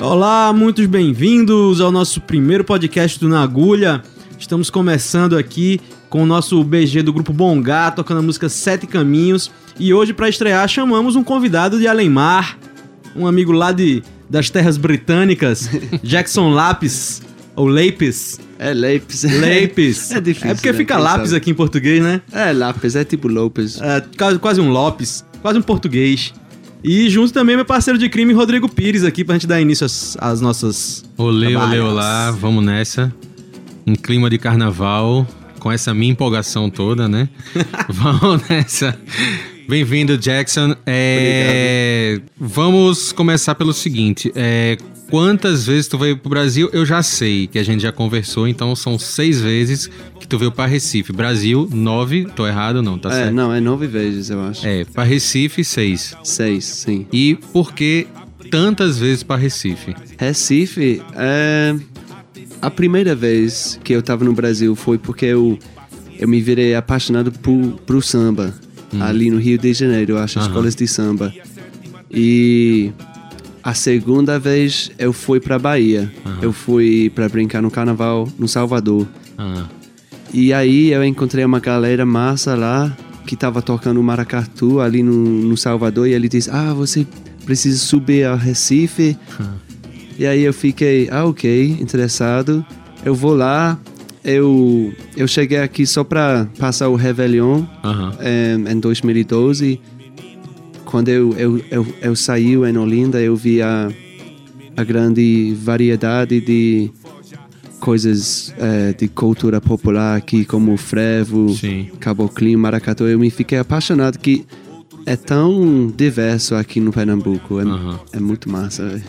Olá, muitos bem-vindos ao nosso primeiro podcast do Na Agulha. Estamos começando aqui com o nosso BG do grupo Bongá, tocando a música Sete Caminhos. E hoje, para estrear, chamamos um convidado de Alemar, um amigo lá de, das terras britânicas, Jackson Lápis, ou Lapis. É lápis. Lapis. É difícil, É porque né? fica Quem lápis sabe? aqui em português, né? É lápis, é tipo Lopes. É, quase, quase um Lopes, quase um português. E junto também meu parceiro de crime, Rodrigo Pires, aqui pra gente dar início às, às nossas. Olê, olê, olá, vamos nessa. Em clima de carnaval, com essa minha empolgação toda, né? vamos nessa. Bem-vindo, Jackson. É, Vamos começar pelo seguinte: é, quantas vezes tu veio pro Brasil? Eu já sei que a gente já conversou, então são seis vezes que tu veio para Recife. Brasil, nove. Tô errado, não, tá é, certo? não, é nove vezes, eu acho. É, para Recife, seis. Seis, sim. E por que tantas vezes para Recife? Recife, é... A primeira vez que eu tava no Brasil foi porque eu, eu me virei apaixonado por, pro samba. Ali no Rio de Janeiro, eu acho, Aham. escolas de samba. E a segunda vez eu fui pra Bahia. Eu fui pra brincar no carnaval no Salvador. Ah, E aí eu encontrei uma galera massa lá que tava tocando maracatu ali no, no Salvador e ele disse: Ah, você precisa subir a Recife. e aí eu fiquei, ah, ok, interessado. Eu vou lá. Eu, eu cheguei aqui só pra passar o Réveillon aham. em, em 2012. Quando eu, eu, eu, eu saí em Olinda, eu vi a, a grande variedade de coisas eh, de cultura popular aqui, como o frevo, Sim. caboclinho, maracatu. Eu me fiquei apaixonado que é tão diverso aqui no Pernambuco. É, Aham. é muito massa. velho.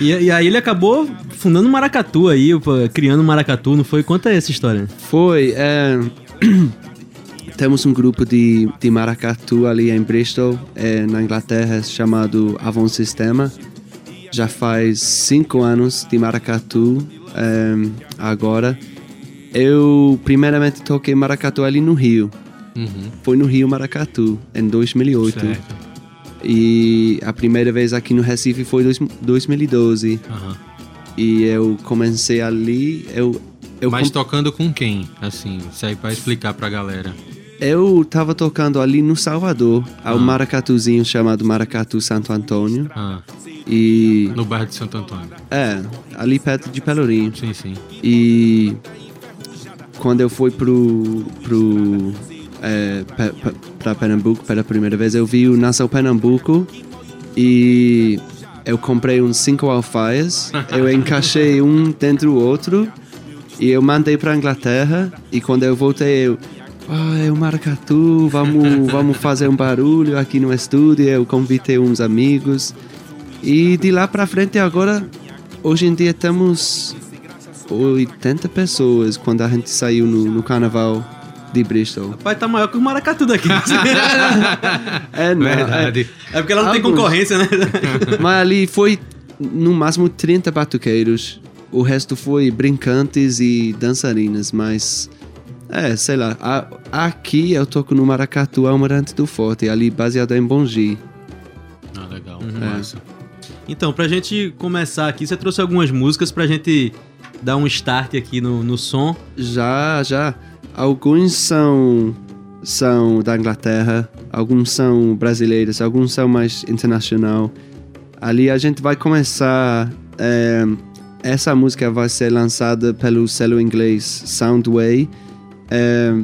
E, e aí ele acabou fundando maracatu aí, criando maracatu, não foi? Conta essa história. Foi. é, temos um grupo de, de maracatu ali em Bristol, é, na Inglaterra, chamado Avon Sistema. Já faz cinco anos de maracatu é, agora. Eu, primeiramente, toquei maracatu ali no Rio. Uhum. Foi no Rio Maracatu, em 2008. Certo. E a primeira vez aqui no Recife foi em 2012. Aham. E eu comecei ali. Eu, eu Mas tocando com quem? Assim, isso aí pra explicar pra galera. Eu tava tocando ali no Salvador, ao Ah. maracatuzinho chamado Maracatu Santo Antônio. Ah, E. no bairro de Santo Antônio. É, ali perto de Pelourinho. Sim, sim. E. Quando eu fui pro. pro. É, pra Pernambuco pela primeira vez, eu vi o Nassau Pernambuco e. Eu comprei uns cinco alfaias, eu encaixei um dentro do outro e eu mandei pra Inglaterra. E quando eu voltei, eu. Ah, é o maracatu, vamos, vamos fazer um barulho aqui no estúdio. Eu convidei uns amigos. E de lá pra frente, agora, hoje em dia, temos 80 pessoas quando a gente saiu no, no carnaval de Bristol. Pai tá maior que o maracatu daqui. É, não, Verdade. é porque ela não tem Alguns. concorrência, né? é. mas ali foi no máximo 30 batuqueiros. O resto foi brincantes e dançarinas, mas. É, sei lá. a- aqui eu toco no Maracatu Almirante do Forte, ali baseado em Bongi. Ah, legal. É. Massa. Então, pra gente começar aqui, você trouxe algumas músicas pra gente dar um start aqui no, no som. Já, já. Alguns são são da Inglaterra, alguns são brasileiros, alguns são mais internacional. Ali a gente vai começar. eh, essa música vai ser lançada pelo selo inglês Soundway. Eh,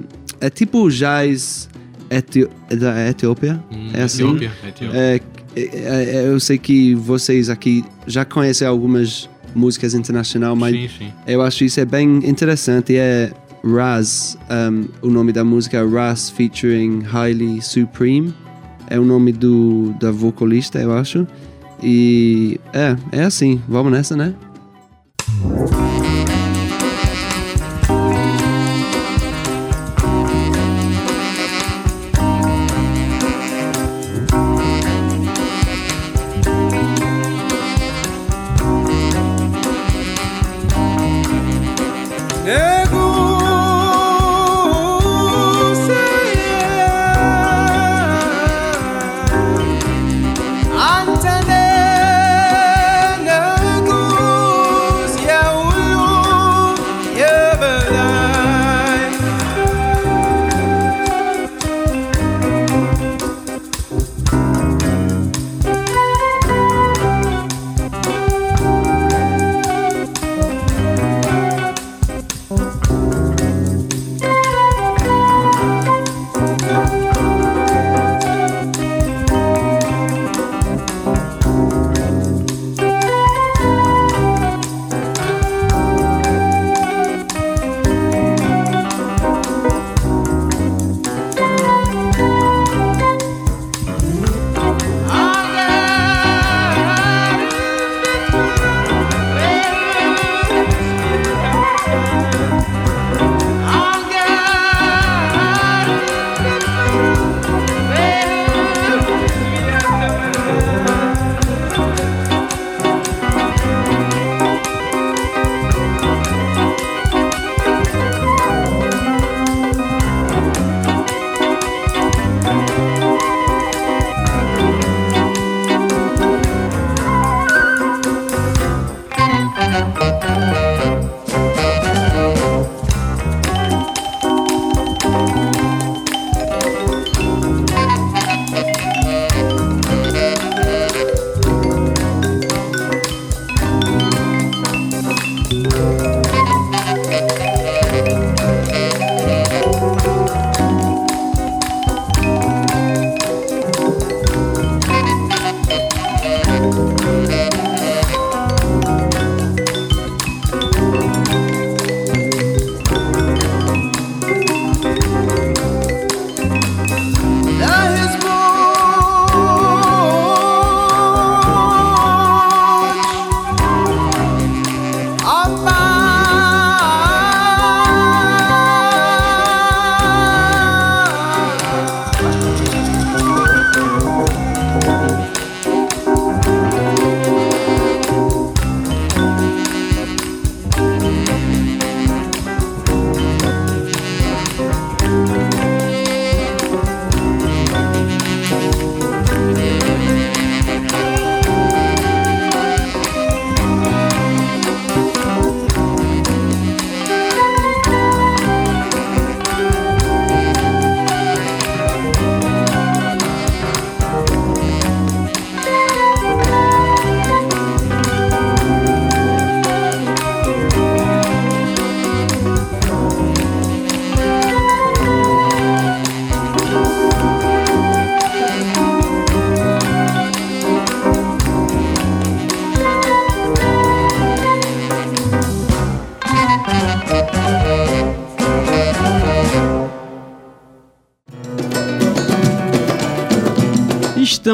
é tipo jazz etio é da Etiópia. Hum, é assim? Etiópia, Etiópia. É, é, é, eu sei que vocês aqui já conhecem algumas músicas internacionais, mas Sim, sim. eu acho isso é bem interessante. É Raz, um, o nome da música é Raz featuring Highly Supreme. É o nome do da vocalista, eu acho. E é, é assim. Vamos nessa, né?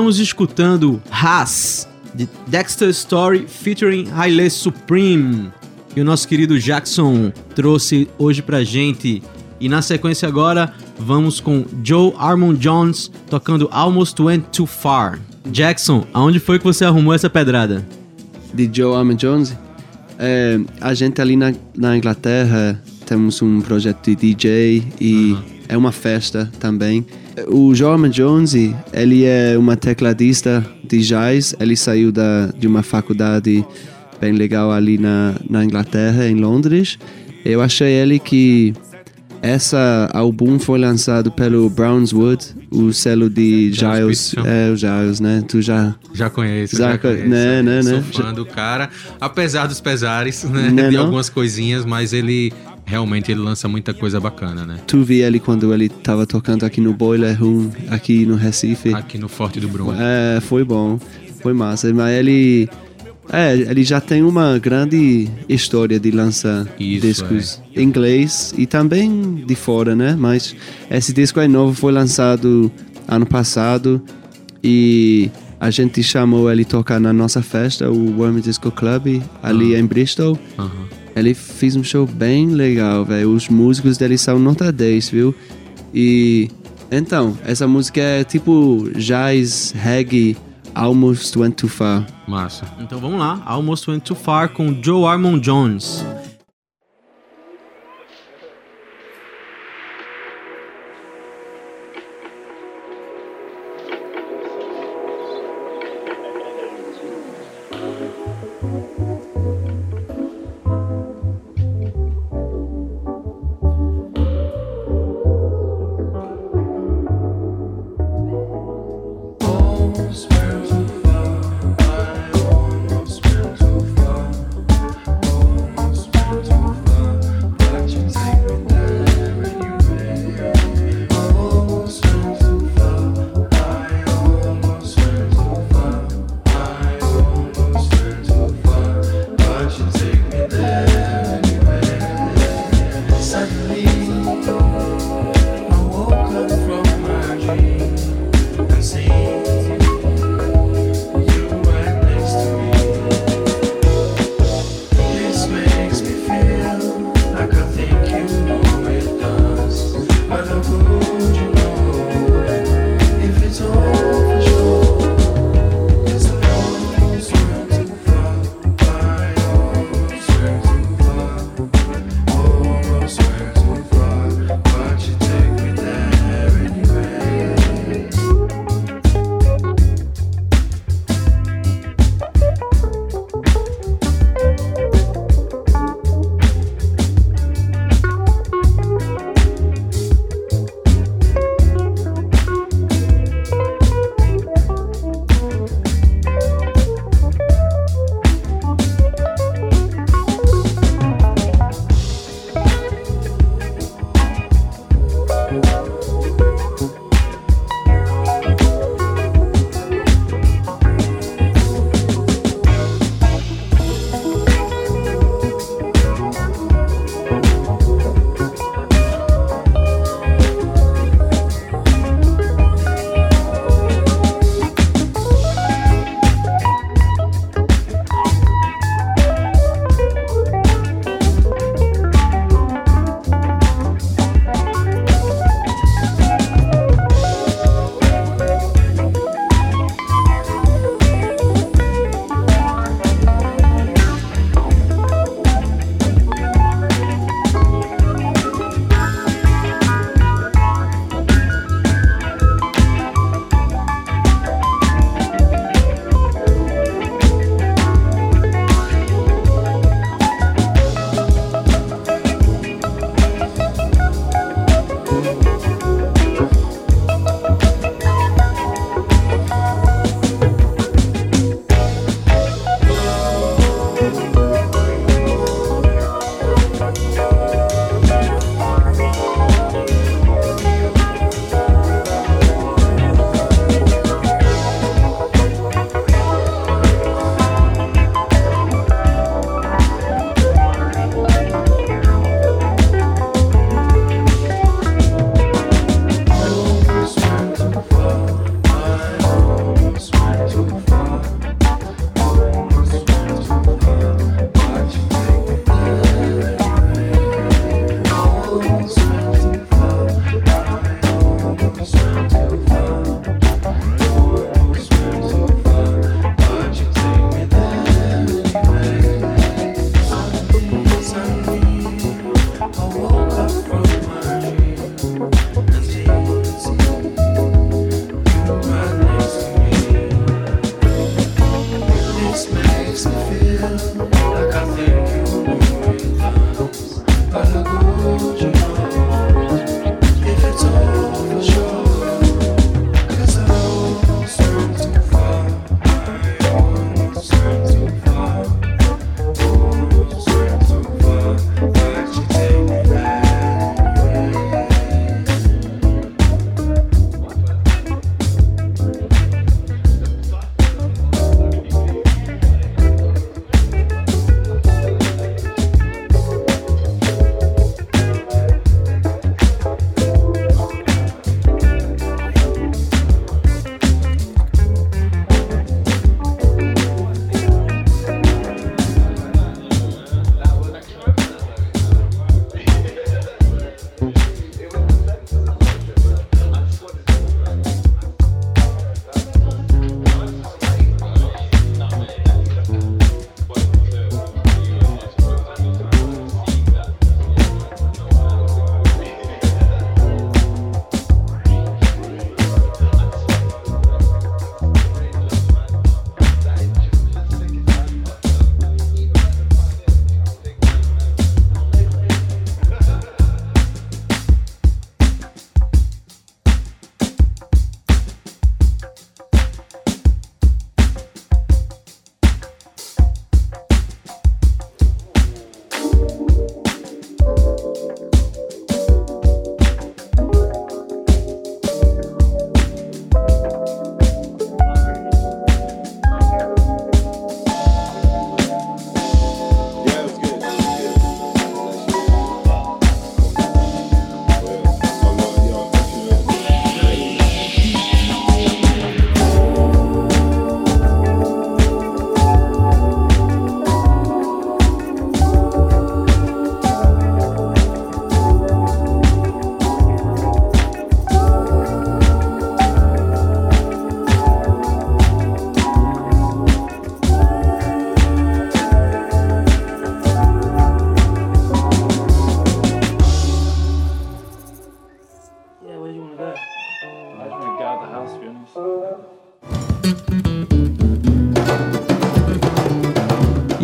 Estamos escutando Haas, de Dexter Story featuring Haile Supreme, que o nosso querido Jackson trouxe hoje pra gente. E na sequência agora, vamos com Joe Armon Jones tocando Almost Went Too Far. Jackson, aonde foi que você arrumou essa pedrada? De Joe Armon Jones? É, a gente ali na, na Inglaterra temos um projeto de DJ e uhum. é uma festa também. O Jorman Jones, ele é uma tecladista de jazz. Ele saiu da, de uma faculdade bem legal ali na, na Inglaterra, em Londres. Eu achei ele que essa álbum foi lançado pelo Brownswood, o selo de Giles. É, o Giles, né? Tu já. Já conhece, já, já conhece. Né, né, né? Sou fã do cara, apesar dos pesares, né? né de não? algumas coisinhas, mas ele realmente ele lança muita coisa bacana, né? Tu vi ele quando ele tava tocando aqui no Boiler Room, aqui no Recife. Aqui no Forte do Bruno. É, foi bom. Foi massa. Mas ele. É, ele já tem uma grande história de lançar Isso, discos é. em inglês e também de fora, né? Mas esse disco aí novo foi lançado ano passado e a gente chamou ele tocar na nossa festa, o Worm Disco Club, ali uhum. em Bristol. Uhum. Ele fez um show bem legal, velho. Os músicos dele são nota 10, viu? E então, essa música é tipo jazz, reggae, Almost Went Too Far. Massa. Então vamos lá, Almost Went Too Far com Joe Armon Jones.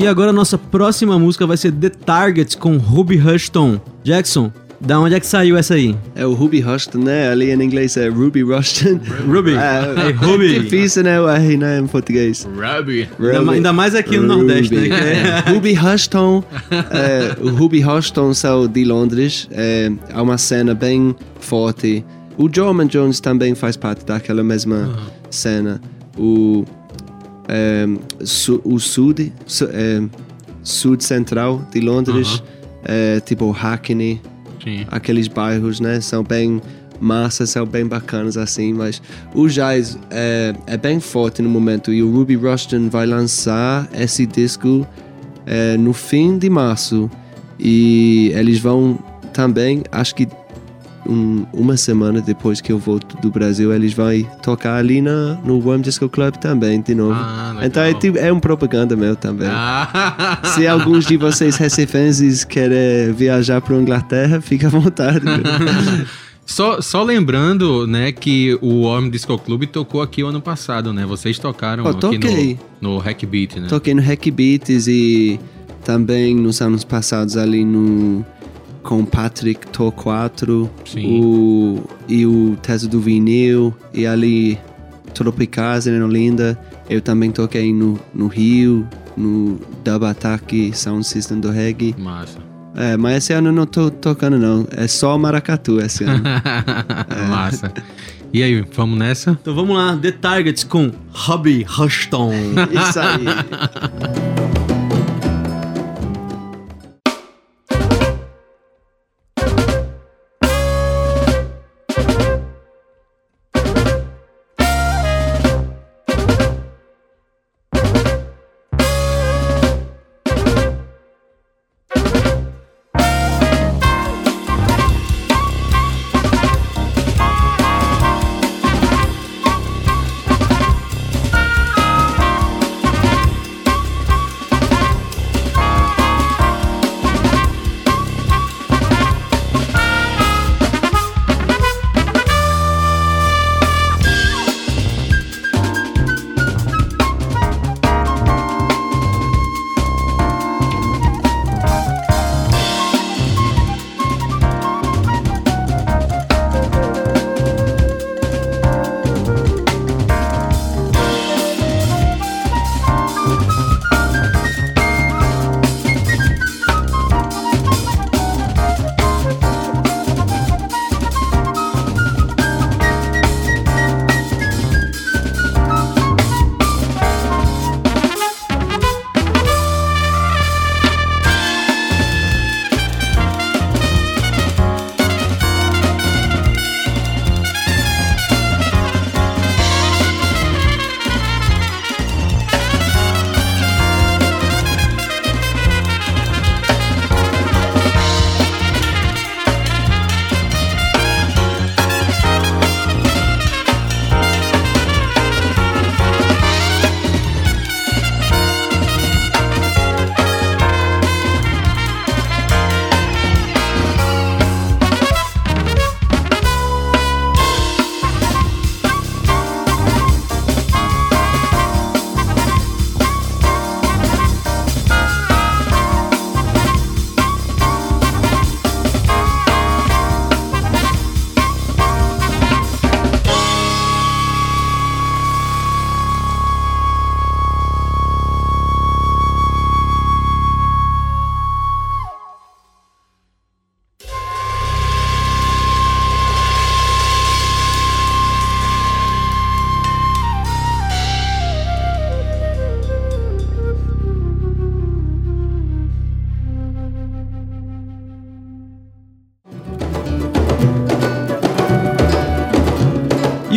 E agora a nossa próxima música vai ser The Target com Ruby Rushton. Jackson, da onde é que saiu essa aí? É o Ruby Rushton, né? Ali em inglês é Ruby Rushton. Ruby. É, É Ruby. difícil, né? O R, né? Em português. Ruby. Ainda, ma- ainda mais aqui no Ruby. Nordeste, né? é- É, Ruby Rushton, é, o Ruby Rushton são de Londres. É, há uma cena bem forte. O Jorman Jones também faz parte daquela mesma cena. O, é, su, o Sud, su, é, Sud Central de Londres, é, tipo Hackney, Sim. aqueles bairros, né? São bem massas, são bem bacanas assim, mas o jazz é, é bem forte no momento e o Ruby Rushton vai lançar esse disco é, no fim de março e eles vão também, acho que um- uma semana depois que eu volto do Brasil, eles vão tocar ali na, no Worm Disco Club também, de novo. Ah, então é, tipo- é um propaganda meu também. Ah. Se alguns de vocês recifenses querem viajar para Inglaterra, fica à vontade. Só, só lembrando, né, que o Warm Disco Club tocou aqui o ano passado, né? Vocês tocaram Oh, aqui no, no Hack Beat, né? Toquei no Hack Beats e também nos anos passados ali no com o Patrick To 4 Sim. o, e o Teso do Vinil e ali Tropicasa em Olinda. Eu também toquei no, no Rio, no Dub Attack Sound System do Reggae. Massa. É, mas esse ano eu não tô tocando não, é só Maracatu esse ano. Massa. E aí, vamos nessa? Então vamos lá, The Targets com Ruby Rushton. Isso aí.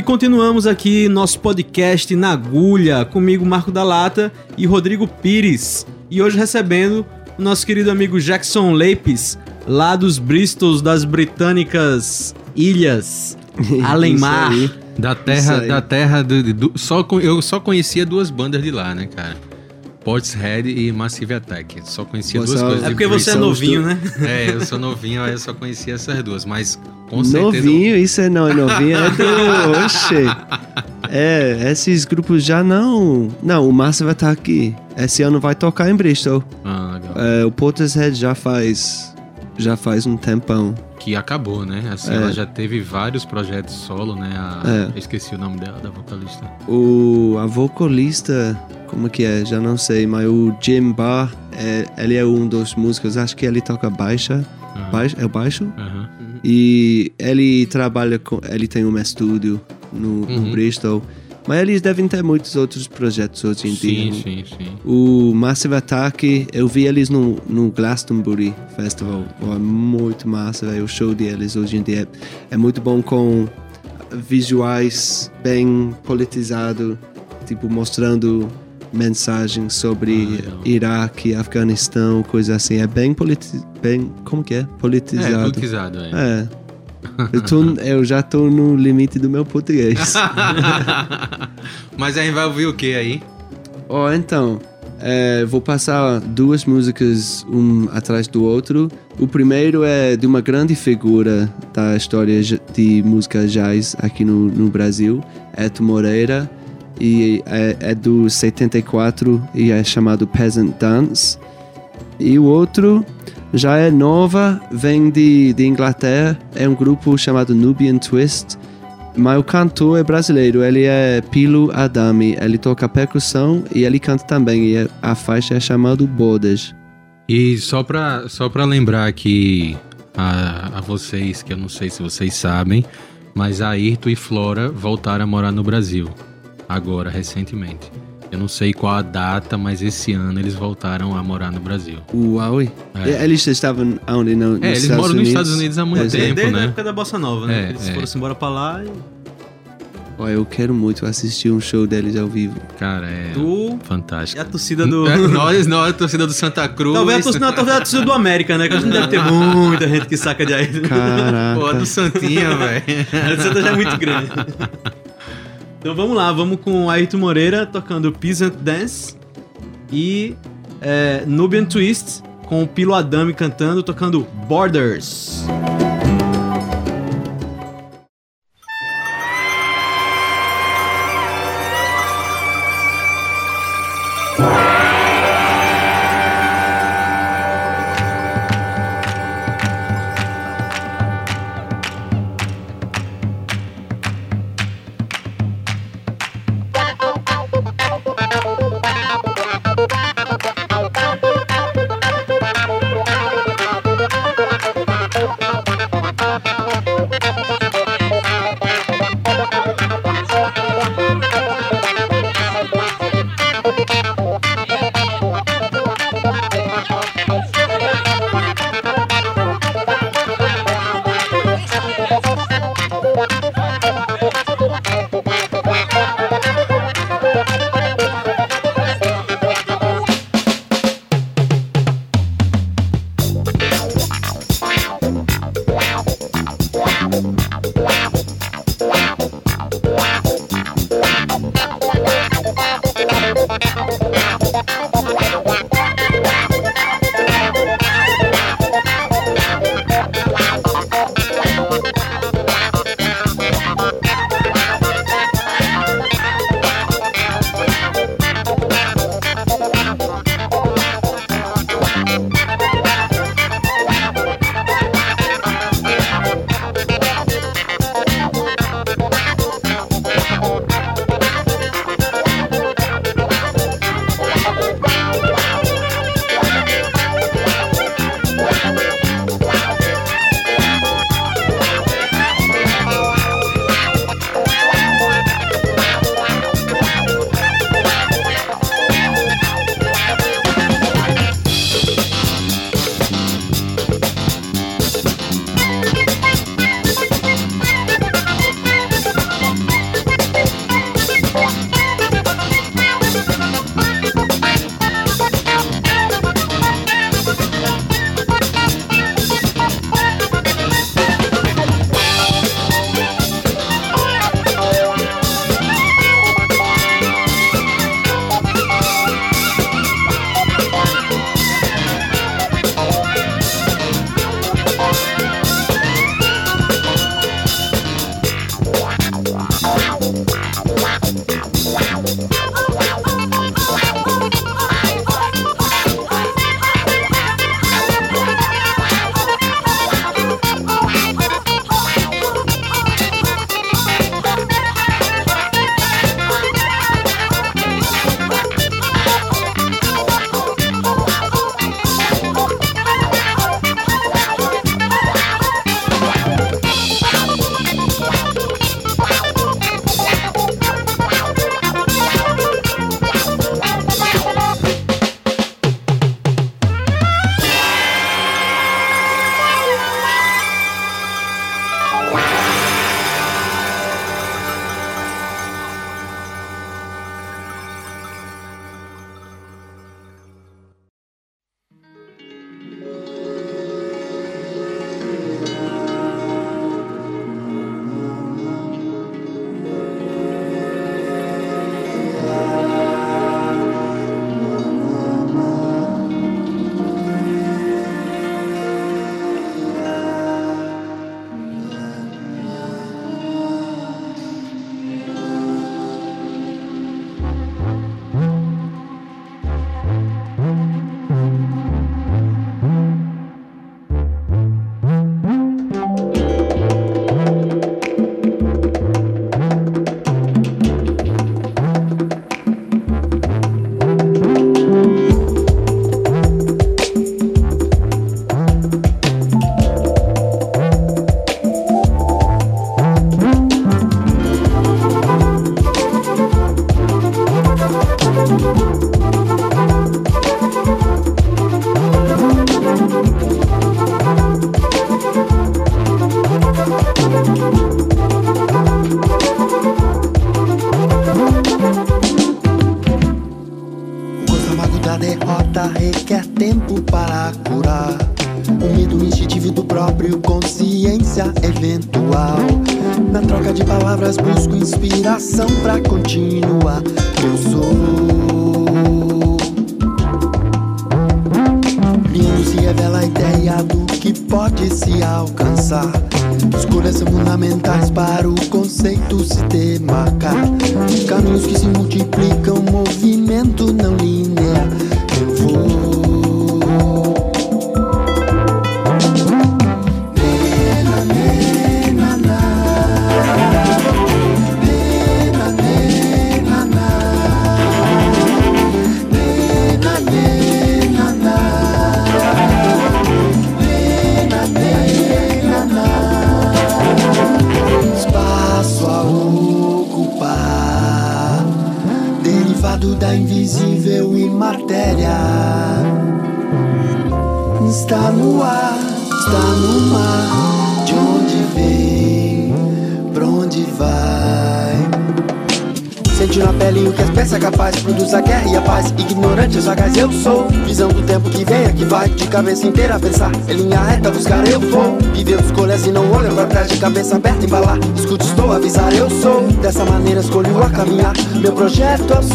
continuamos aqui nosso podcast na agulha, comigo Marco da Lata e Rodrigo Pires. E hoje recebendo o nosso querido amigo Jackson Leipes, lá dos Bristols das britânicas Ilhas, Além Mar. Isso aí. Da terra, da terra do, do- só eu só conhecia duas bandas de lá, né, cara? Portishead e Massive Attack. Só conhecia Você- duas coisas. É de porque você é novinho, né? É, eu sou novinho, aí eu só conhecia essas duas, mas com certeza. Novinho, isso é não é novinho, é do. Oxe. É, esses grupos já não. Não, o estar aqui. Esse ano vai tocar em Bristol. Ah, legal. É, o Portishead já faz. Já faz um tempão. Que acabou, né? Assim, É. ela já teve vários projetos solo, né? A- É. Esqueci o nome dela, da vocalista. O, a vocalista, como que é? Já não sei, mas o Jim Barr, é, ele é um dos músicos, acho que ele toca baixa. Aham. Baixo, é o baixo? Aham. E ele trabalha com. Ele tem um estúdio no, no Uhum. Bristol. Mas eles devem ter muitos outros projetos hoje em dia. Sim, sim, sim. O Massive Attack, eu vi eles no, no Glastonbury Festival. Oh, é muito massa, velho. O show deles hoje em dia é, é muito bom com visuais bem politizado, tipo mostrando mensagens sobre Ah. Iraque, Afeganistão, coisa assim. É bem politi bem como que é? É, Politizado. politizado, é. É. Eu, tô, eu já tô no limite do meu português. Mas a gente vai ouvir o que aí? Ó, então, é, vou passar duas músicas um atrás do outro. O primeiro é de uma grande figura da história de música jazz aqui no, no Brasil, Eto Moreira, e é, é do 74 e é chamado Peasant Dance. E o outro já é nova, vem de, de Inglaterra, é um grupo chamado Nubian Twist. Mas o cantor é brasileiro, ele é Pilo Adami, ele toca percussão e ele canta também, e a- a faixa é chamada Bodas. E só pra, só lembrar aqui a, a vocês, que eu não sei se vocês sabem, mas a Ayrton e Flora voltaram a morar no Brasil, agora, recentemente. Eu não sei qual a data, mas esse ano eles voltaram a morar no Brasil. Uau! É. Eles estavam onde? No, nos É, eles Estados moram nos Unidos? Estados Unidos há muito é. tempo, Desde a né? época da Bossa Nova, né? É, Eles é. foram embora pra lá e... Ó, eu quero muito assistir um show deles ao vivo. Cara, é Do... fantástico. E a torcida do... É, nós, nós, a torcida do Santa Cruz. Talvez a torcida, não, talvez a torcida do América, né? Que a gente deve ter muita gente que saca de aí. Caraca. Pô, a do Santinha, velho. A Santa já é muito grande. Então vamos lá, vamos com Ayrton Moreira tocando Peasant Dance e é, Nubian Twist com o Pilo Adami cantando, tocando Borders.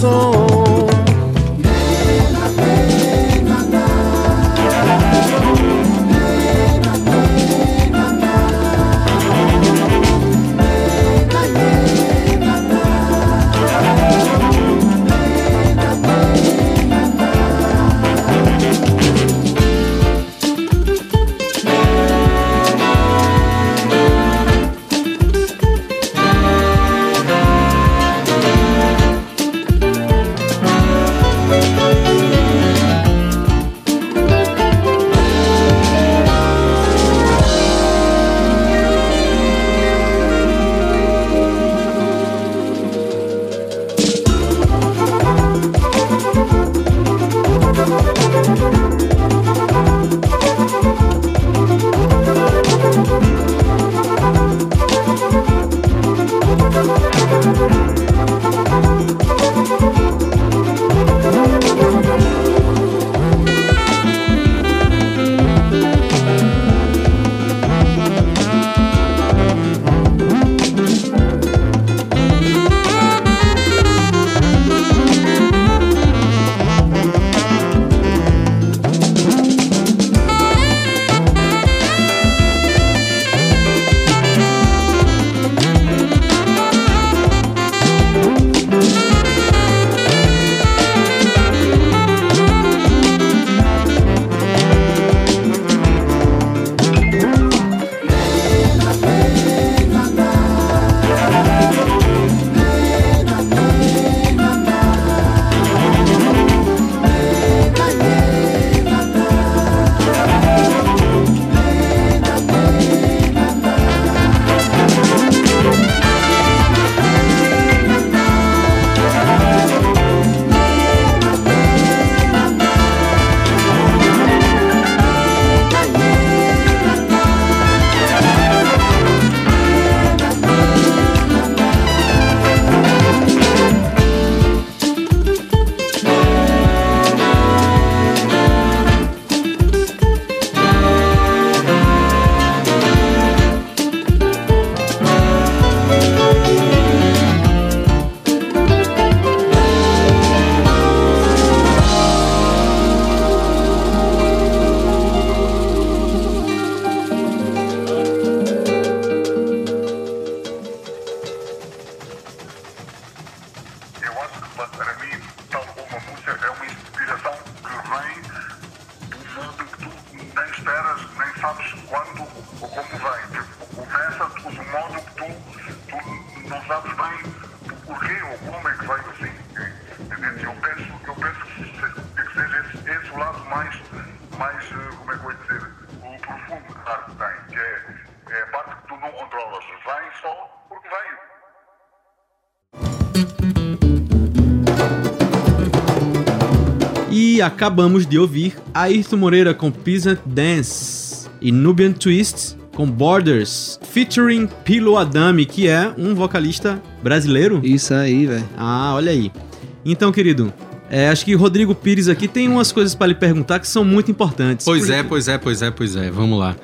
Projeto acabamos de ouvir Ayrton Moreira com Peasant Dance e Nubian Twist com Borders, featuring Pilo Adami, que é um vocalista brasileiro. Isso aí, velho. Ah, olha aí. Então, querido, É, acho que o Rodrigo Pires aqui tem umas coisas pra lhe perguntar que são muito importantes. Pois Por- é, pois é, pois é, pois é. Vamos lá.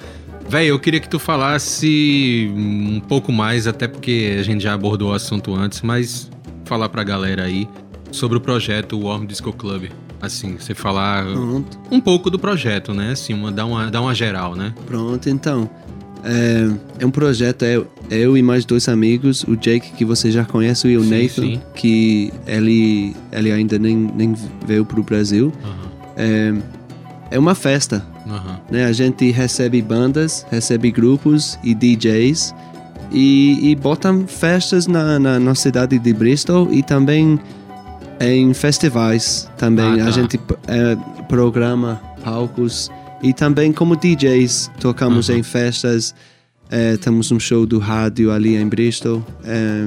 Véi, eu queria que tu falasse um pouco mais, até porque a gente já abordou o assunto antes, mas falar pra galera aí sobre o projeto Warm Disco Club. Assim, você falar Pronto, um pouco do projeto, né? Assim, uma, dar, uma, dar uma geral, né? pronto, então. É, é um projeto, é eu e mais dois amigos, o Jake, que você já conhece, e o Sim, Nathan, sim. que ele, ele ainda nem, nem veio pro Brasil. Aham, É, é uma festa, aham. né? A gente recebe bandas, recebe grupos e DJs e, e botam festas na, na, na cidade de Bristol e também em festivais também. Ah, tá. A gente é, programa palcos e também como DJs tocamos Uhum. em festas. É, temos um show do rádio ali em Bristol. É,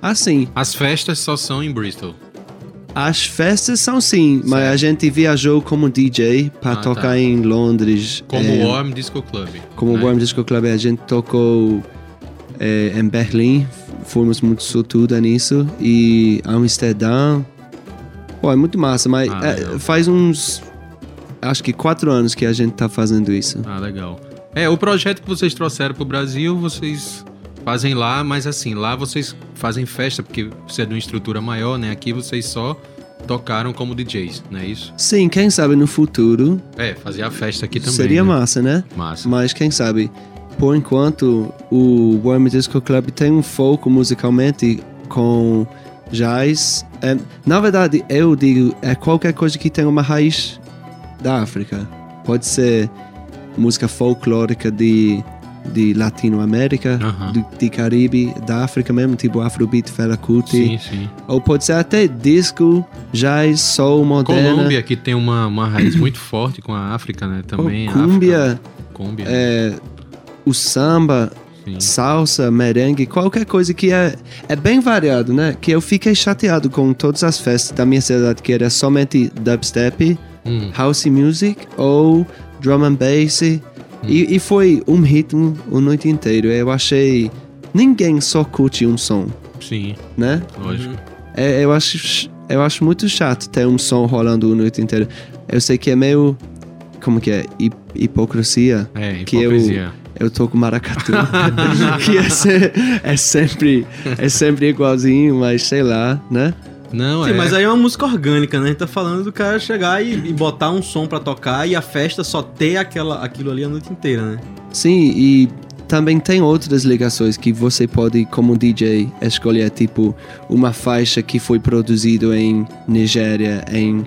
assim, As festas só são em Bristol. as festas são sim, mas Certo. a gente viajou como DJ para Ah, tocar tá. em Londres. Como é, Warm Disco Club. Como né? Warm Disco Club, a gente tocou é, em Berlim, fomos muito sortuda nisso, e Amsterdã. Pô, é muito massa, mas Ah, é, faz uns. Acho que quatro anos que a gente tá fazendo isso. Ah, legal. É, o projeto que vocês trouxeram pro Brasil, vocês fazem lá, mas assim, lá vocês fazem festa, porque você é de uma estrutura maior, né? Aqui vocês só tocaram como DJs, não é isso? Sim, quem sabe no futuro É, fazer a festa aqui também. seria né? massa, né? Massa. Mas quem sabe, por enquanto, o Warm Disco Club tem um foco musicalmente com jazz. É, na verdade, eu digo, é qualquer coisa que tenha uma raiz da África. Pode ser música folclórica de, de Latinoamérica, Aham. de, de Caribe, da África mesmo, tipo Afrobeat, Fela Kuti. Sim, sim. Ou pode ser até disco, jazz, soul, moderna. Colômbia, que tem uma, uma raiz muito forte com a África, né? Também. Ou a África- Cúmbia, Cúmbia. é, o samba, sim. salsa, merengue, qualquer coisa que é, é bem variado, né? Que eu fiquei chateado com todas as festas da minha cidade que era somente dubstep, Hum, house music ou drum and bass. E, e foi um ritmo a noite inteira. Eu achei. Ninguém só curte um som, sim, né? lógico. É, eu, acho, ch- eu acho muito chato ter um som rolando a noite inteira. Eu sei que é meio. Como que é? Hi- hipocrisia. É, Que eu- hipocrisia. Eu tô com maracatu. que é, se- é sempre, é sempre igualzinho, mas sei lá, né? Não, Sim, é. mas aí é uma música orgânica, né? A gente tá falando do cara chegar e, e botar um som pra tocar e a festa só ter aquela, aquilo ali a noite inteira, né? Sim, e também tem outras ligações que você pode, como DJ, escolher, tipo, uma faixa que foi produzida em Nigéria em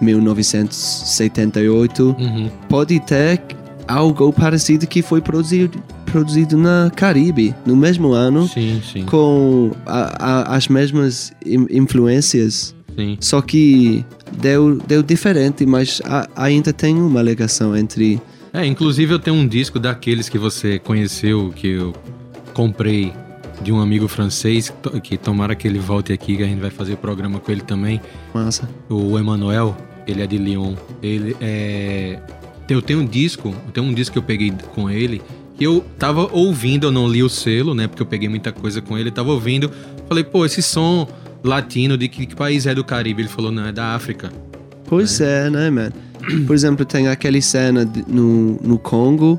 1978. Uhum. Pode ter algo parecido que foi produzido, produzido na Caribe, no mesmo ano, Sim, sim, com a- a- as mesmas in- influências. sim. Só que deu, deu diferente, mas a- ainda tem uma ligação entre. É, inclusive eu tenho um disco daqueles que você conheceu, que eu comprei de um amigo francês, que tomara que ele volte aqui, que a gente vai fazer o programa com ele também. Massa. O Emmanuel, ele é de Lyon. Ele é. Eu tenho um disco, eu tenho um disco que eu peguei com ele, que eu tava ouvindo, eu não li o selo, né? Porque eu peguei muita coisa com ele, tava ouvindo. Falei, pô, esse som latino de que, que país é do Caribe? Ele falou, não, é da África. Pois é, né, man? Por exemplo, tem aquela cena no, no Congo,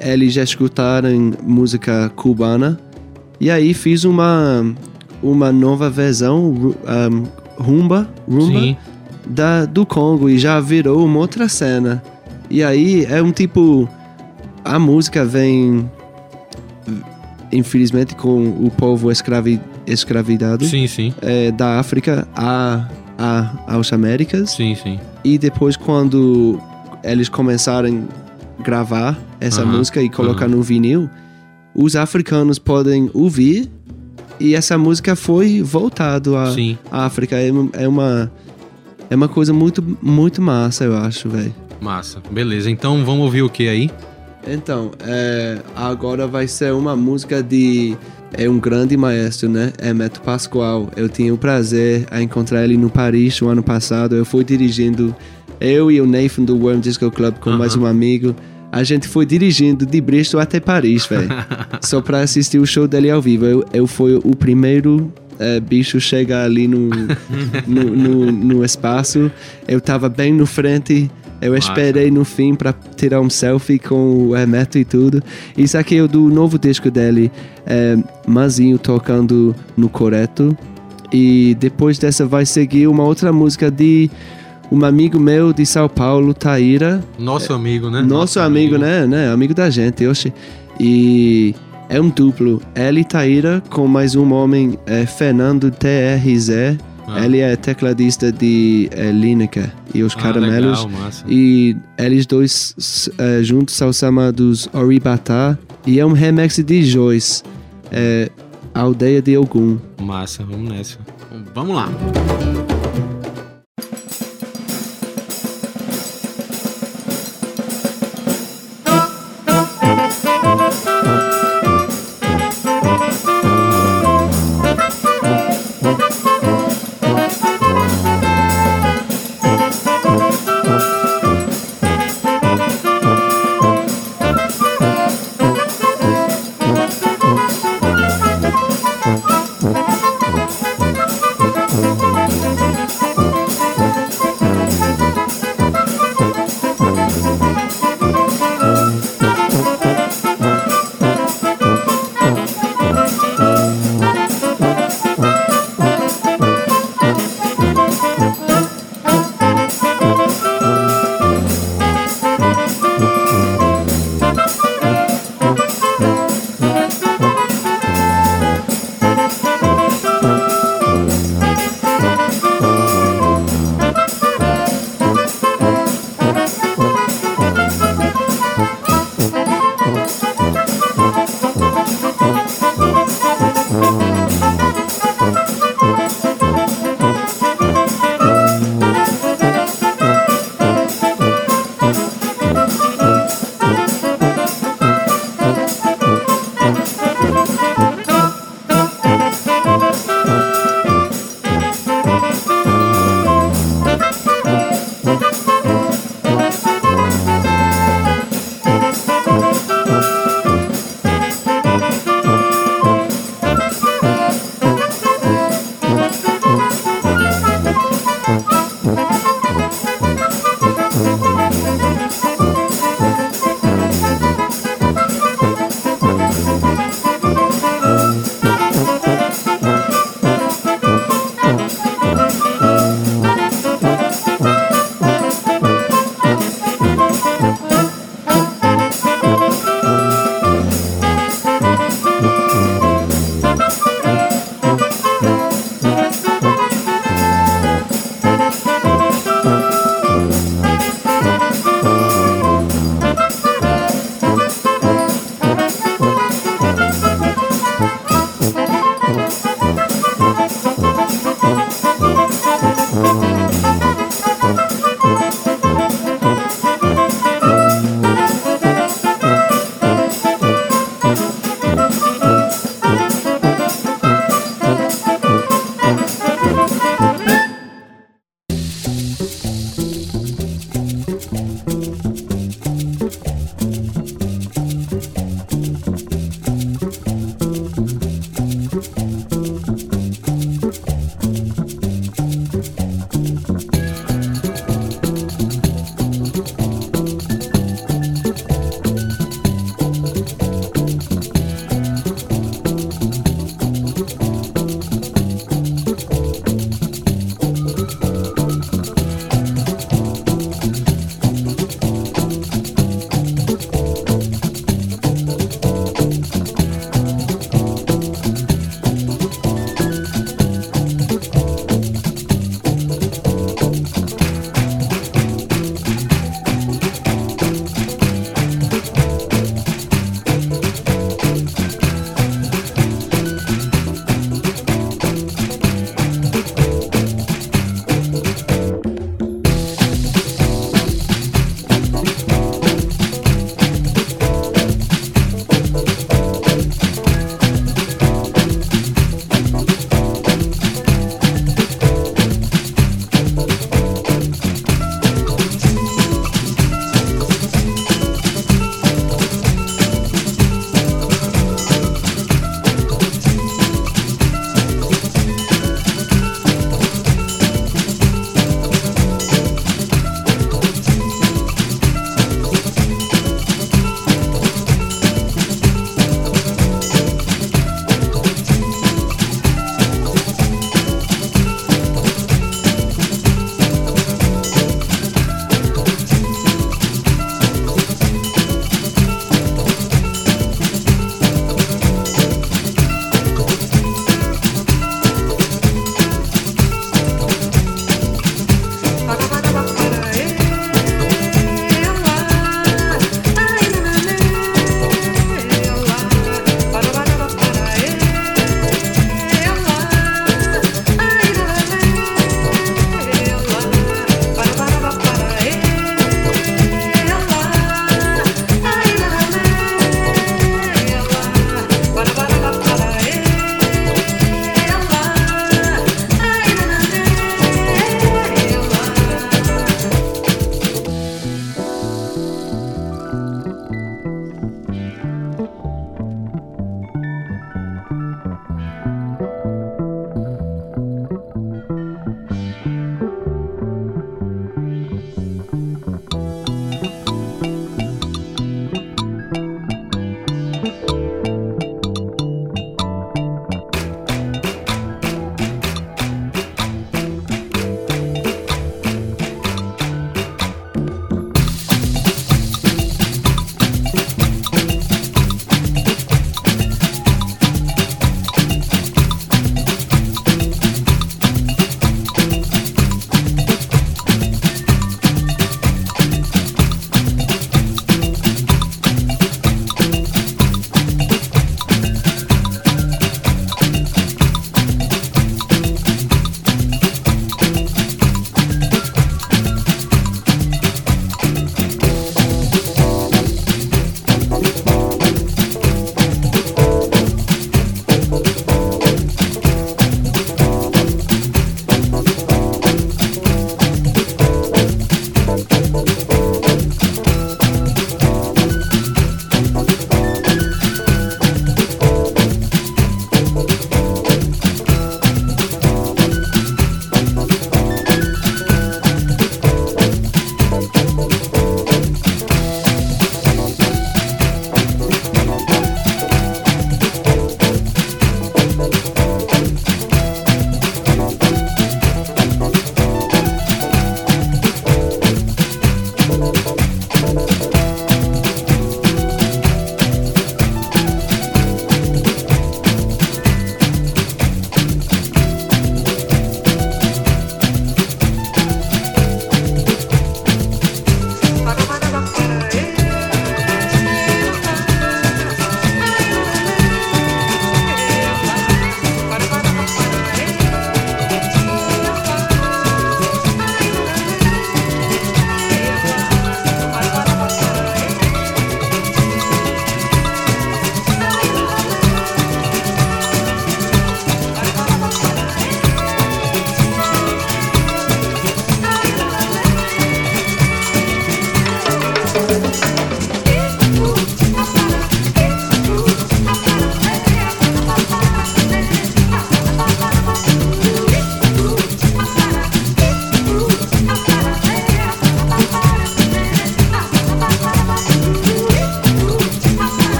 eles já escutaram música cubana, e aí fiz uma, uma nova versão, um, rumba, rumba Sim, da, do Congo, e já virou uma outra cena. E aí é um tipo. A música vem, infelizmente, com o povo escravi, escravidado sim, sim, é, da África a, a, aos Américas. sim, sim. E depois, quando eles começaram a gravar essa Aham, música e colocar aham. no vinil, os africanos podem ouvir e essa música foi voltado à África. É, uma- é uma é uma coisa muito muito massa, eu acho, velho. Massa. Beleza, então vamos ouvir o que aí? Então, é, agora vai ser uma música de é um grande maestro, né? Hermeto Pascoal. Eu tinha o prazer a encontrar ele no Paris o ano passado. Eu fui dirigindo, eu e o Nathan do Worm Disco Club com Aham. mais um amigo. A gente foi dirigindo de Bristol até Paris, velho. só pra assistir o show dele ao vivo. Eu, eu fui o primeiro é, bicho chega ali no, no, no, no espaço. Eu tava bem no frente. Eu esperei no fim para tirar um selfie com o Hermeto e tudo. Isso aqui é do novo disco dele, é, Mazinho tocando no Coreto. E depois dessa vai seguir uma outra música de um amigo meu de São Paulo, Taíra. Nosso amigo, né? Nosso amigo, né? né? Amigo da gente, oxe. E é um duplo. Ele e Taíra com mais um homem, é, Fernando TRZ. Ah. Ele é tecladista de é, Lineker e os Ah, Caramelos. legal. E eles dois é, juntos são chamados Oribatá. E é um remix de Joyce, é, Aldeia de Ogum. Massa, vamos nessa. Vamos lá.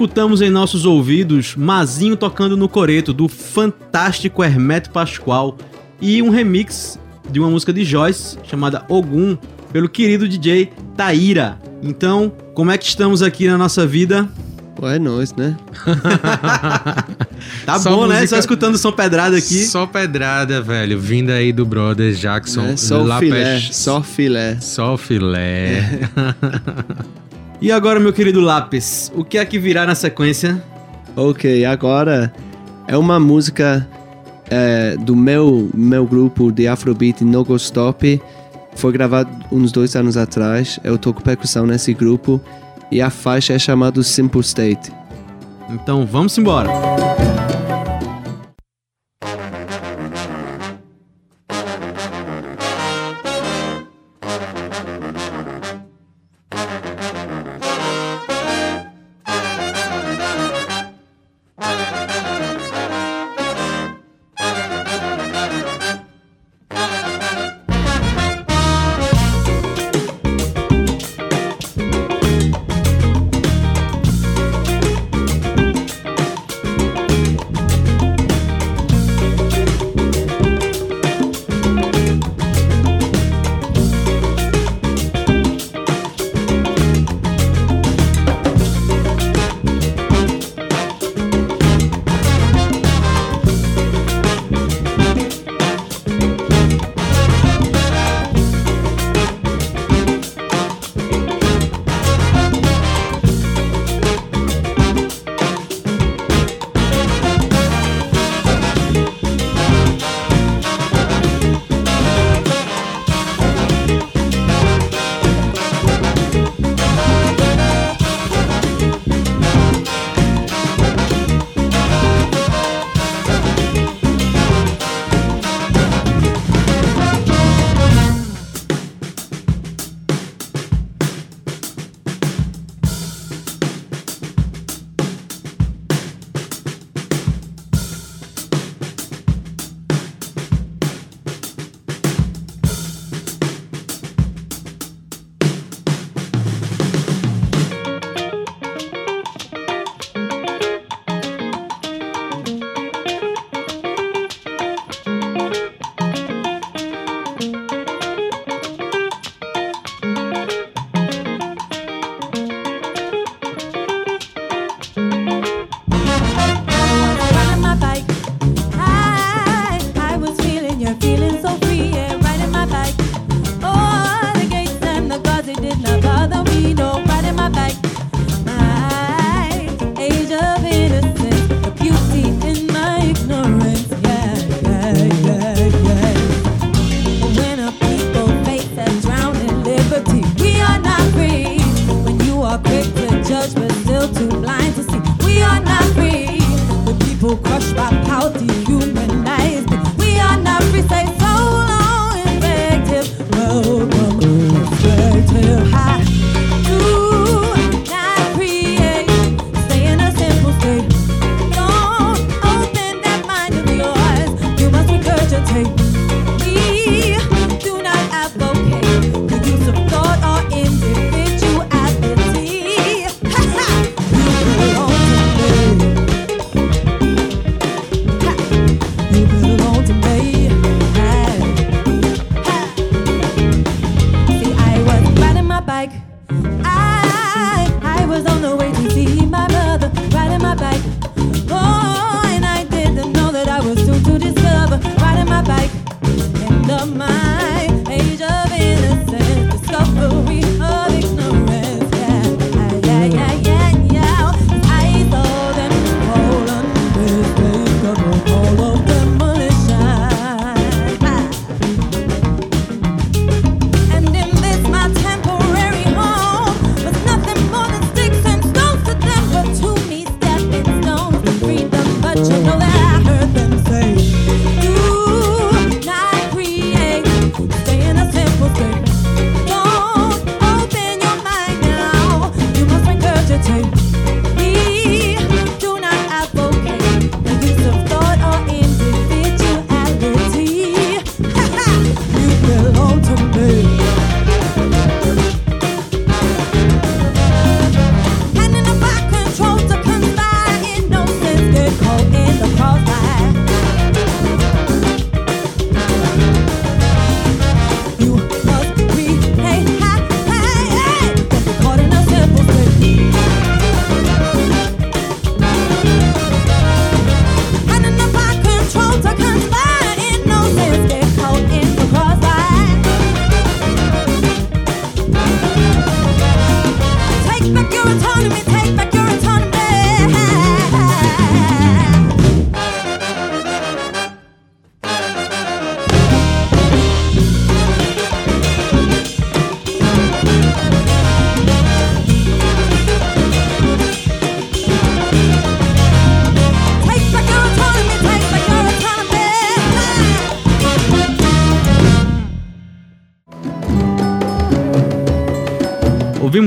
Escutamos em nossos ouvidos Mazinho tocando no coreto do fantástico Hermeto Pascoal e um remix de uma música de Joyce chamada Ogum pelo querido DJ Taíra. Então, como é que estamos aqui na nossa vida? É nóis, né? Tá Só bom, né? música- Só escutando som pedrada aqui. Só pedrada, velho. Vindo aí do Brothers Jackson. É, só o La filé, só filé. Só filé. E agora, meu querido Lápis, o que é que virá na sequência? Ok, agora é uma música é, do meu, meu grupo de Afrobeat No Go Stop. Foi gravado uns dois anos atrás. Eu toco percussão nesse grupo. E a faixa é chamada Simple State. Então, vamos embora.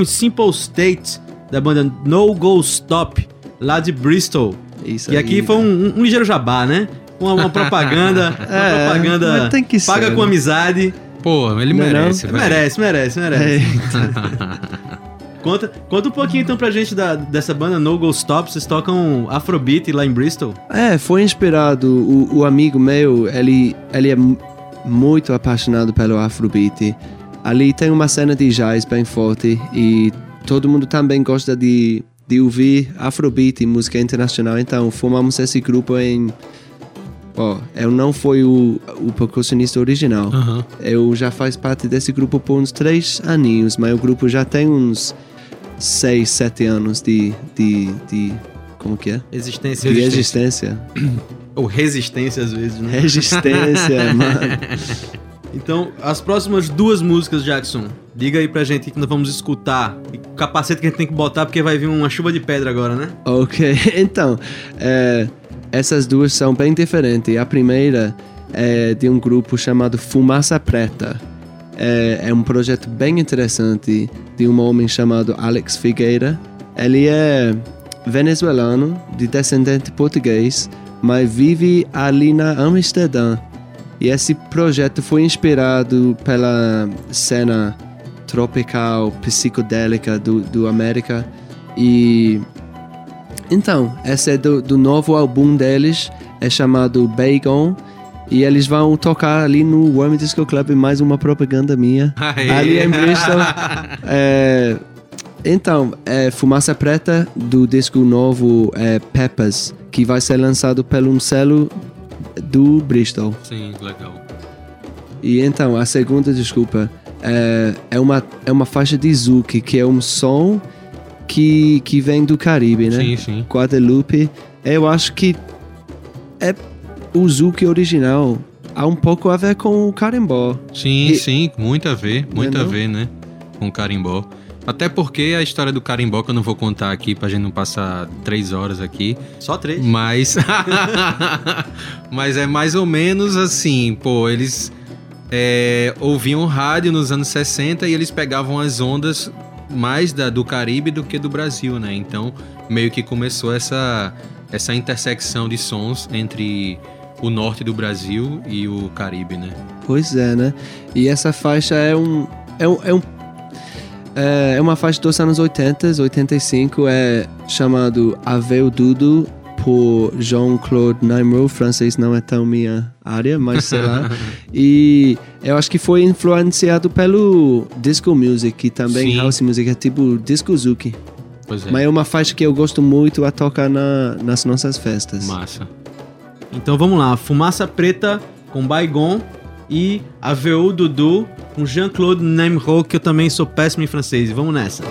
Ouvimos Simple State, da banda No Go Stop, lá de Bristol. Isso E aí. aqui foi um, um ligeiro jabá, né? Uma, uma propaganda, uma É, propaganda mas tem que paga ser, com né? amizade. Pô, ele Não é não? merece. Merece, merece, merece. Conta, conta um pouquinho então pra gente da- dessa banda No Go Stop. Vocês tocam Afrobeat lá em Bristol? É, foi inspirado. O, o amigo meu, ele, ele é mu- muito apaixonado pelo Afrobeat. Ali tem uma cena de jazz bem forte e todo mundo também gosta de, de ouvir Afrobeat e música internacional. Então formamos esse grupo em. Ó, eu não fui o, o percussionista original. Aham. Eu já faz parte desse grupo por uns três aninhos, mas o grupo já tem uns seis, sete anos de. de, de como que é? Existência. De existência. Ou resistência às vezes, né? Resistência, mano. Então, as próximas duas músicas, Jackson. Diga aí pra gente que nós vamos escutar. E o capacete que a gente tem que botar, porque vai vir uma chuva de pedra agora, né? Ok, então, é, essas duas são bem diferentes. A primeira é de um grupo chamado Fumaça Preta. É, é um projeto bem interessante de um homem chamado Alex Figueira. Ele é venezuelano, de descendente português, mas vive ali na Amsterdã. E esse projeto foi inspirado pela cena tropical, psicodélica do, do América. E então, esse é do, do novo álbum deles, é chamado Bacon. E eles vão tocar ali no Worm Disco Club, mais uma propaganda minha. Aê. Ali em Bristol. É, então, é Fumaça Preta do disco novo é, Peppers, que vai ser lançado pelo um selo do Bristol. Sim, legal. E então, a segunda, desculpa, é, é, uma, é uma faixa de Zouk, que é um som que, que vem do Caribe, né? Sim, sim. Guadalupe. Eu acho que é o Zouk original. Há um pouco a ver com o carimbó. Sim, E- sim, muito a ver, muito é a não? ver, né? Com o carimbó. Até porque a história do carimbó, que eu não vou contar aqui pra gente não passar três horas aqui, Só três. mas. mas é mais ou menos assim, pô, eles é, ouviam rádio nos anos 60 e eles pegavam as ondas mais da, do Caribe do que do Brasil, né? Então, meio que começou essa, essa intersecção de sons entre o norte do Brasil e o Caribe, né? Pois é, né? E essa faixa é um. É, um, é, um, é é uma faixa dos anos 80, 85, é chamado Aveu Dudu por Jean-Claude Naimro, francês não é tão minha área, mas sei lá. e eu acho que foi influenciado pelo disco music e também Sim. house music, é tipo disco zuki. Pois é. Mas é uma faixa que eu gosto muito a tocar na, nas nossas festas. Massa. Então vamos lá. Fumaça Preta com Baigon e AVU Dudu com Jean-Claude Nemro, que eu também sou péssimo em francês. Vamos nessa.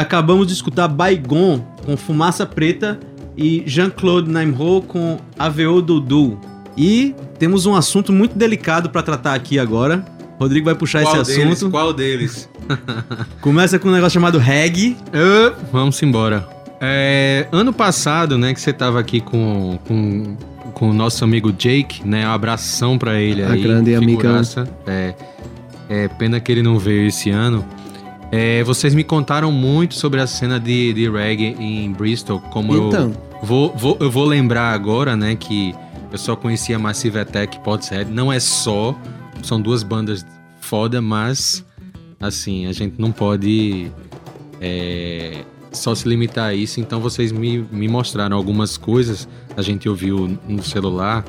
Acabamos de escutar Baigon com Fumaça Preta e Jean-Claude Naimho com AVO Dudu. E temos um assunto muito delicado pra tratar aqui agora. Rodrigo vai puxar Qual esse deles? assunto. Qual deles? Começa com um negócio chamado reggae. Ah, vamos embora. É, ano passado, né, que você tava aqui com, com, com o nosso amigo Jake, né? Um abração pra ele A aí. grande amigão. figuraça. É, é, pena que ele não veio esse ano. É, vocês me contaram muito sobre a cena de, de reggae em Bristol, como Então. eu vou, vou, eu vou lembrar agora, né, que eu só conhecia Massive Attack e Portishead. Não é só, são duas bandas foda, mas assim, a gente não pode é, só se limitar a isso. Então vocês me, me mostraram algumas coisas, a gente ouviu no celular,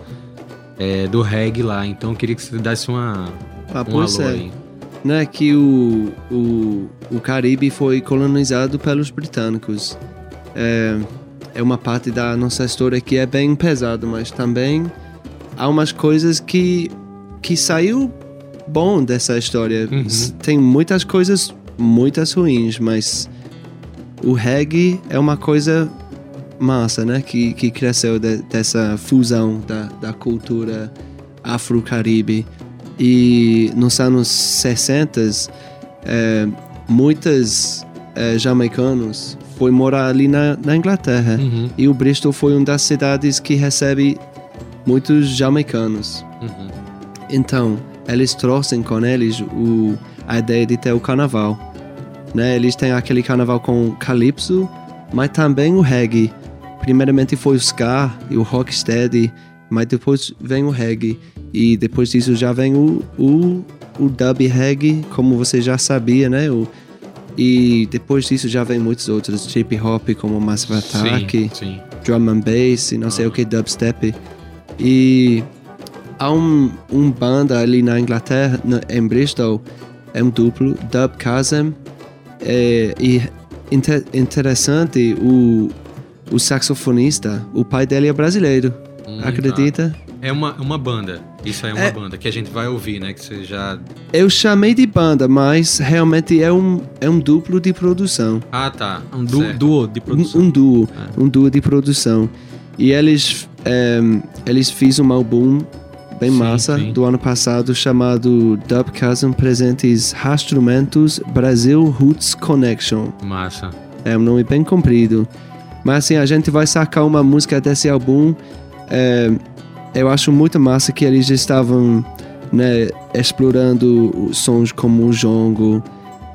é, do reggae lá. Então eu queria que você desse uma, Ah, um alô é. aí. Né, que o, o, o Caribe foi colonizado pelos britânicos. É, é uma parte da nossa história que é bem pesada, mas também há umas coisas que, que saiu bom dessa história. Uhum. Tem muitas coisas, muitas ruins, mas o reggae é uma coisa massa, né? Que, que cresceu de- dessa fusão da, da cultura afro-caribe. E nos anos 60, eh, muitos eh, jamaicanos foi morar ali na, na Inglaterra. Uhum, E o Bristol foi uma das cidades que recebe muitos jamaicanos. uhum. Então, eles trouxeram com eles o, a ideia de ter o carnaval. Né? Eles têm aquele carnaval com calypso, mas também o reggae. Primeiramente foi o ska e o rocksteady, mas depois vem o reggae. E depois disso já vem o, o, o dub reggae, como você já sabia, né? O, e depois disso já vem muitos outros, hip hop como Massive Attack Sim, sim. drum and bass não sei o que, dubstep. E há um, um banda ali na Inglaterra, na- em Bristol, é um duplo, Dub Chasm. É, e inter- interessante, o, o saxofonista, o pai dele é brasileiro. Hum, acredita? tá. É uma, uma banda. Isso aí é uma É. banda que a gente vai ouvir, né? Que você já. Eu chamei de banda, mas realmente é um, é um duplo de produção. Ah, tá. Um du Certo. duo de Um, produção. um duo, um duo de produção. E eles, ehm, eles fizeram um álbum bem Sim, massa sim. do ano passado chamado Dub Chasm Presentes Rastrumentos Brasil Roots Connection. Massa. É um nome bem comprido. Mas assim, a gente vai sacar uma música desse álbum. eh, eu acho muito massa que eles estavam né, explorando sons como o jongo,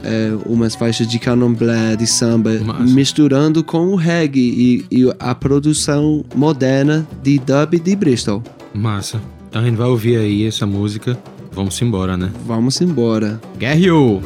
eh, umas faixas de candomblé, de samba, misturando com o reggae e, e a produção moderna de dub de Bristol. Massa. Então a gente vai ouvir aí essa música. Vamos embora, né? Vamos embora. Guerreou!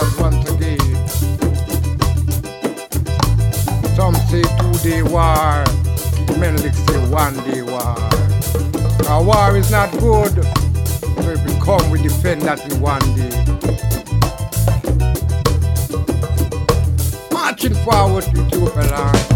Ethiopians once again. Some say two-day war, Menelik say one-day war. Our war is not good, so if we come, we defend that in one day. Marching forward to Ethiopia land.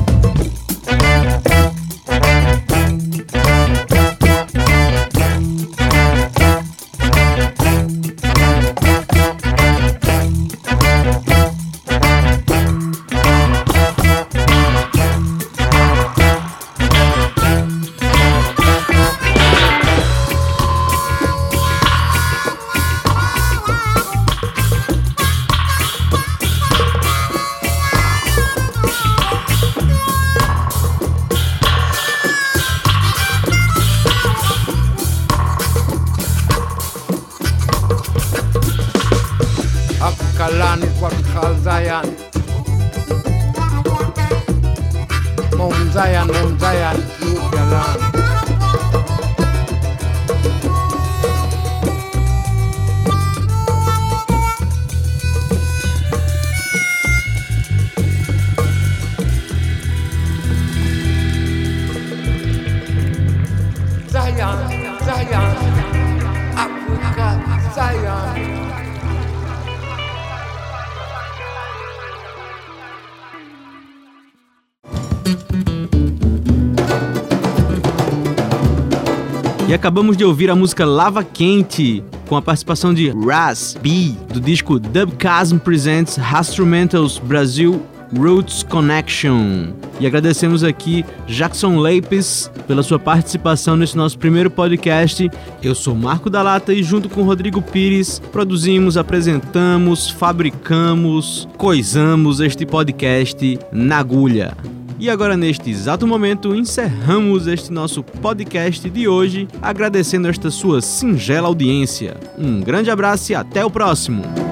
E acabamos de ouvir a música Lava Quente, com a participação de Raz B, do disco Dubcasm Presents Instrumentals Brasil Roots Connection. E agradecemos aqui Jackson Leipes pela sua participação nesse nosso primeiro podcast. Eu sou Marco da Lata e junto com Rodrigo Pires produzimos, apresentamos, fabricamos, coisamos este podcast na agulha. E agora, neste exato momento, encerramos este nosso podcast de hoje, agradecendo esta sua singela audiência. Um grande abraço e até o próximo!